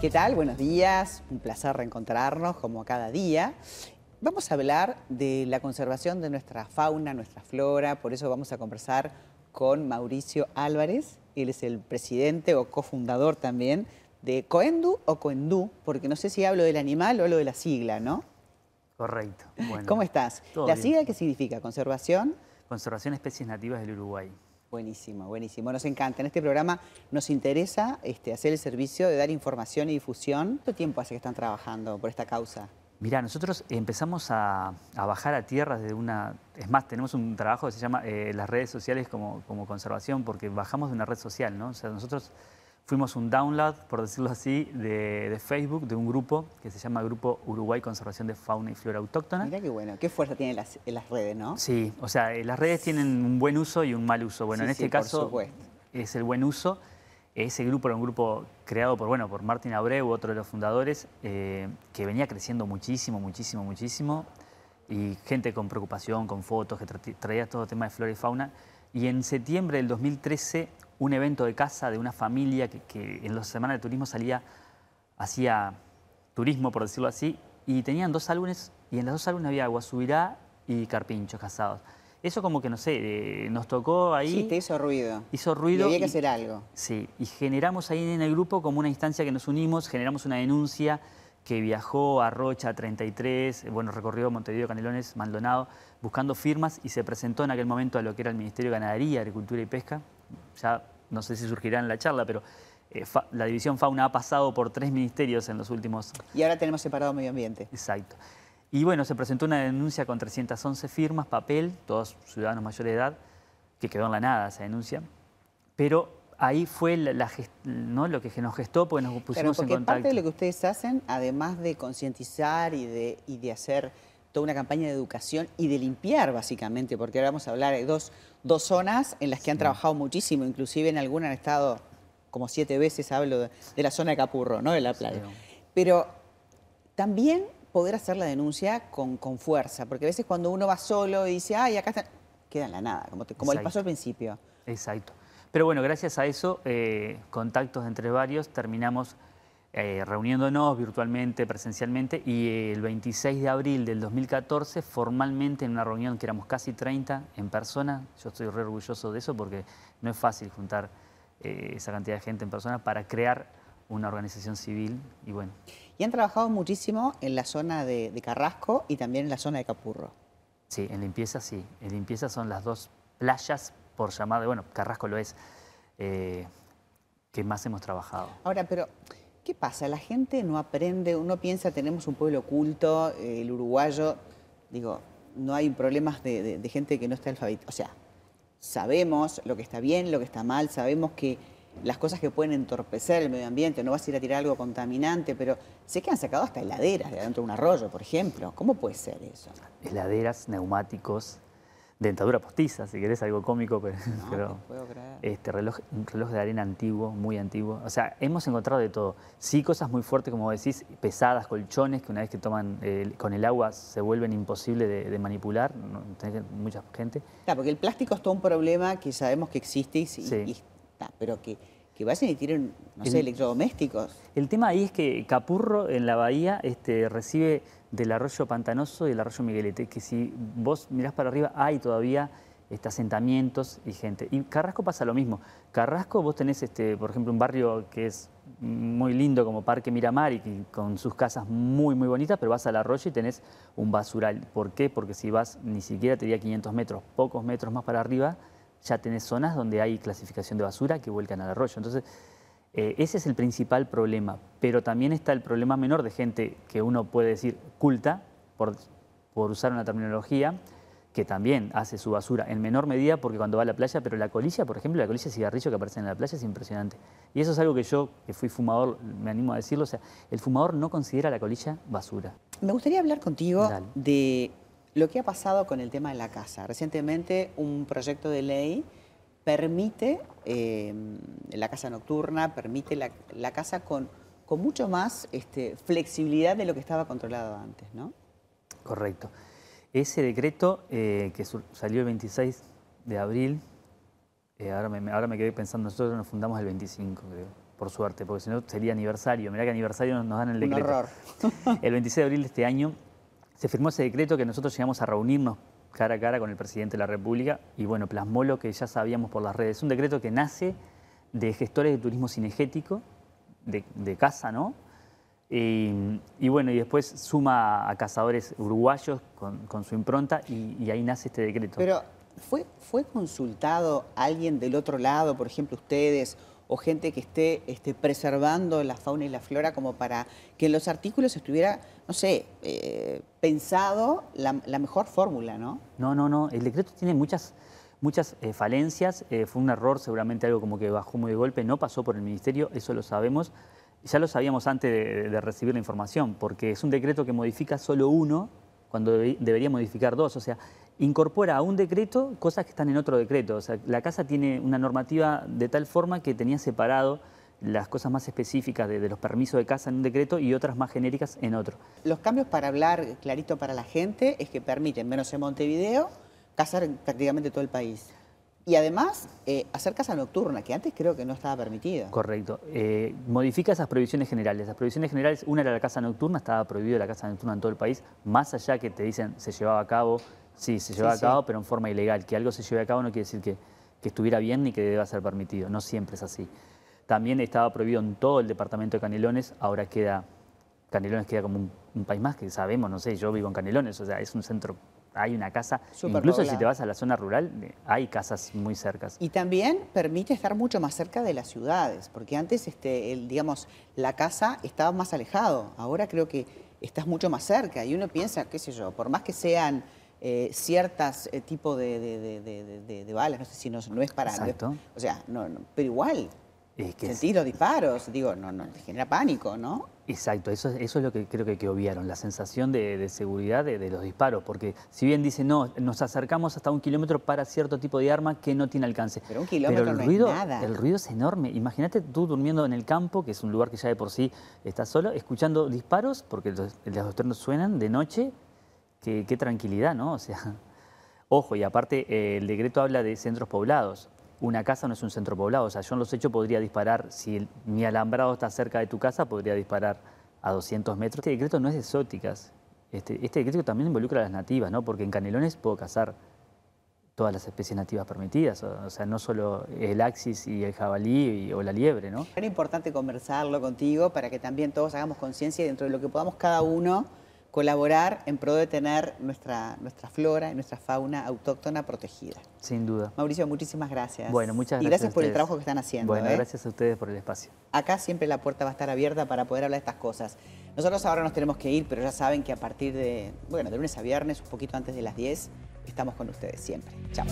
¿Qué tal? Buenos días, un placer reencontrarnos como cada día. Vamos a hablar de la conservación de nuestra fauna, nuestra flora, por eso vamos a conversar con Mauricio Álvarez. Él es el presidente o cofundador también de Coendu o Coendú, porque no sé si hablo del animal o hablo de la sigla, ¿no? Correcto. ¿Cómo estás? ¿La sigla qué significa? ¿Conservación? Conservación de especies nativas del Uruguay. Buenísimo, buenísimo. Nos encanta. En este programa nos interesa este, hacer el servicio de dar información y difusión. ¿Cuánto tiempo hace que están trabajando por esta causa? Mira, nosotros empezamos a, bajar a tierra desde una... Es más, tenemos un trabajo que se llama eh, las redes sociales como, como conservación, porque bajamos de una red social, ¿no? O sea, nosotros fuimos un download, por decirlo así, de, Facebook, de un grupo que se llama Grupo Uruguay Conservación de Fauna y Flora Autóctona. Mira qué bueno, qué fuerza tienen las, las redes, ¿no? Sí, o sea, eh, las redes tienen un buen uso y un mal uso. Bueno, en este caso es el buen uso. Ese grupo era un grupo creado por, bueno, por Martín Abreu, otro de los fundadores, eh, que venía creciendo muchísimo, muchísimo, muchísimo, y gente con preocupación, con fotos, que traía todo el tema de flora y fauna. Y en septiembre del 2013 un evento de casa de una familia que, en las semanas de turismo salía, hacía turismo, por decirlo así, y tenían dos álbumes, y en los dos álbumes había agua subirá y carpinchos casados. Eso como que, no sé, eh, nos tocó ahí... Sí, te hizo ruido. Hizo ruido. Y había que hacer algo. Sí, y generamos ahí en el grupo como una instancia que nos unimos, generamos una denuncia que viajó a Rocha 33, bueno, recorrió Montevideo, Canelones, Maldonado, buscando firmas y se presentó en aquel momento a lo que era el Ministerio de Ganadería, Agricultura y Pesca, ya no sé si surgirá en la charla, pero eh, la división fauna ha pasado por tres ministerios en los últimos... Y ahora tenemos separado medio ambiente. Exacto. Y bueno, se presentó una denuncia con 311 firmas, papel, todos ciudadanos mayores de edad, que quedó en la nada esa denuncia. Pero ahí fue la, ¿no? lo que nos gestó, porque nos pusimos en contacto. parte de lo que ustedes hacen, además de concientizar y de, y de hacer toda una campaña de educación y de limpiar, básicamente, porque ahora vamos a hablar de dos, dos zonas en las que han trabajado muchísimo, inclusive en algunas han estado como siete veces, hablo de, la zona de Capurro, ¿no? de la playa. Pero también poder hacer la denuncia con, con, fuerza, porque a veces cuando uno va solo y dice, ay, acá está, queda en la nada, como, como el paso al principio. Exacto. Pero bueno, gracias a eso, eh, contactos entre varios, terminamos eh, reuniéndonos virtualmente, presencialmente, y el 26 de abril del 2014, formalmente en una reunión que éramos casi 30 en persona, yo estoy re orgulloso de eso porque no es fácil juntar eh, esa cantidad de gente en persona para crear una organización civil y bueno. Y han trabajado muchísimo en la zona de, Carrasco y también en la zona de Capurro. Sí, en limpieza sí. En limpieza son las dos playas, por llamar, bueno, Carrasco lo es, eh, que más hemos trabajado. Ahora, pero ¿Qué pasa? La gente no aprende, uno piensa, tenemos un pueblo oculto, eh, el uruguayo, digo, no hay problemas de, gente que no está alfabetizada. O sea, sabemos lo que está bien, lo que está mal, sabemos que las cosas que pueden entorpecer el medio ambiente, no vas a ir a tirar algo contaminante, pero sé que han sacado hasta heladeras de adentro de un arroyo, por ejemplo. ¿Cómo puede ser eso? Heladeras, neumáticos, dentadura postiza, si querés algo cómico, pero, no, puedo creer. Este, reloj, un reloj de arena antiguo, muy antiguo. O sea, hemos encontrado de todo. Sí, cosas muy fuertes, como decís, pesadas, colchones, que una vez que toman con el agua se vuelven imposibles de, manipular, mucha gente. Claro, porque el plástico es todo un problema que sabemos que existe, y, pero que, que vayan y tiren, no sé, electrodomésticos. El tema ahí es que Capurro, en la bahía, este, recibe del arroyo Pantanoso y el arroyo Miguelete, que si vos mirás para arriba hay todavía este, asentamientos y gente. Y Carrasco pasa lo mismo. Carrasco vos tenés, este, por ejemplo, un barrio que es muy lindo como Parque Miramar y con sus casas muy, muy bonitas, pero vas al arroyo y tenés un basural. ¿Por qué? Porque si vas ni siquiera te diría 500 metros, pocos metros más para arriba, ya tenés zonas donde hay clasificación de basura que vuelcan al arroyo. Entonces, eh, ese es el principal problema, pero también está el problema menor de gente que uno puede decir culta, por, por usar una terminología, que también hace su basura en menor medida porque cuando va a la playa, pero la colilla, por ejemplo, la colilla de cigarrillo que aparece en la playa es impresionante. Y eso es algo que yo, que fui fumador, me animo a decirlo, o sea, el fumador no considera la colilla basura. Me gustaría hablar contigo de lo que ha pasado con el tema de la casa. Recientemente un proyecto de ley permite eh, la casa nocturna, permite la, casa con, con, mucho más este, flexibilidad de lo que estaba controlado antes, ¿no? Correcto. Ese decreto eh, que salió el 26 de abril, eh, ahora, me, ahora me quedé pensando, nosotros nos fundamos el 25, creo. por suerte, porque si no sería aniversario. Mirá que aniversario nos dan el Un decreto. horror. El 26 de abril de este año se firmó ese decreto que nosotros llegamos a reunirnos cara a cara con el presidente de la República y bueno, plasmó lo que ya sabíamos por las redes. Es un decreto que nace de gestores de turismo cinegético, de, de casa, ¿no? Y, bueno, y después suma a cazadores uruguayos con, con su impronta y, y ahí nace este decreto. Pero, ¿fue, ¿fue consultado alguien del otro lado, por ejemplo ustedes, o gente que esté preservando la fauna y la flora como para que en los artículos estuviera, no sé, eh, pensado la, mejor fórmula, ¿no? No, no, no. El decreto tiene muchas, muchas eh, falencias. Eh, fue un error, seguramente algo como que bajó muy de golpe. No pasó por el ministerio, eso lo sabemos. Ya lo sabíamos antes de recibir la información, porque es un decreto que modifica solo uno cuando debe- debería modificar dos. O sea, incorpora a un decreto cosas que están en otro decreto. O sea, la casa tiene una normativa de tal forma que tenía separado las cosas más específicas de, los permisos de casa en un decreto y otras más genéricas en otro. Los cambios para hablar clarito para la gente es que permiten, menos en Montevideo, cazar en prácticamente todo el país. Y además, eh, hacer caza nocturna, que antes creo que no estaba permitida. Correcto. Eh, modifica esas prohibiciones generales. Las prohibiciones generales, una era la casa nocturna, estaba prohibida la casa nocturna en todo el país, más allá que te dicen se llevaba a cabo, sí, se llevaba Sí, a cabo, sí. pero en forma ilegal. Que algo se lleve a cabo no quiere decir que, que estuviera bien ni que deba ser permitido. No siempre es así. También estaba prohibido en todo el departamento de Canelones, ahora queda, Canelones queda como un, un país más que sabemos, no sé, yo vivo en Canelones, o sea, es un centro, hay una casa, incluso si te vas a la zona rural, hay casas muy cercas. Y también permite estar mucho más cerca de las ciudades, porque antes, este, el, digamos, la casa estaba más alejado. Ahora creo que estás mucho más cerca y uno piensa, qué sé yo, por más que sean eh, ciertas eh, tipo de, de- de- de- de- de balas, no sé si no, no es para... Exacto. o sea, no, no, pero igual, Es que es- sentís los disparos, digo, no, no, te genera pánico, ¿no? Exacto, eso, es- eso es lo que creo que, que obviaron, la sensación de, de seguridad de, de los disparos, porque si bien dicen, no, nos acercamos hasta un kilómetro para cierto tipo de arma que no tiene alcance. Pero un kilómetro el no es ruido, nada. El ruido es enorme. Imagínate tú durmiendo en el campo, que es un lugar que ya de por sí estás solo, escuchando disparos, porque los, los suenan de noche, qué, qué tranquilidad, ¿no? O sea, ojo, y aparte eh, el decreto habla de centros poblados. Una casa no es un centro poblado, o sea, yo en los hechos podría disparar, si mi alambrado está cerca de tu casa, podría disparar a 200 metros. Este decreto no es de exóticas, este, este decreto también involucra a las nativas, ¿no? Porque en Canelones puedo cazar todas las especies nativas permitidas, o, sea, no solo el axis y el jabalí o la liebre, ¿no? Era importante conversarlo contigo para que también todos hagamos conciencia dentro de lo que podamos cada uno colaborar en pro de tener nuestra, nuestra flora y nuestra fauna autóctona protegida. Sin duda. Mauricio, muchísimas gracias. Bueno, muchas Y gracias. gracias a por el trabajo que están haciendo. Bueno, ¿eh? gracias a ustedes por el espacio. Acá siempre la puerta va a estar abierta para poder hablar de estas cosas. Nosotros ahora nos tenemos que ir, pero ya saben que a partir de, bueno, de lunes a viernes, un poquito antes de las 10, estamos con ustedes siempre. Chao.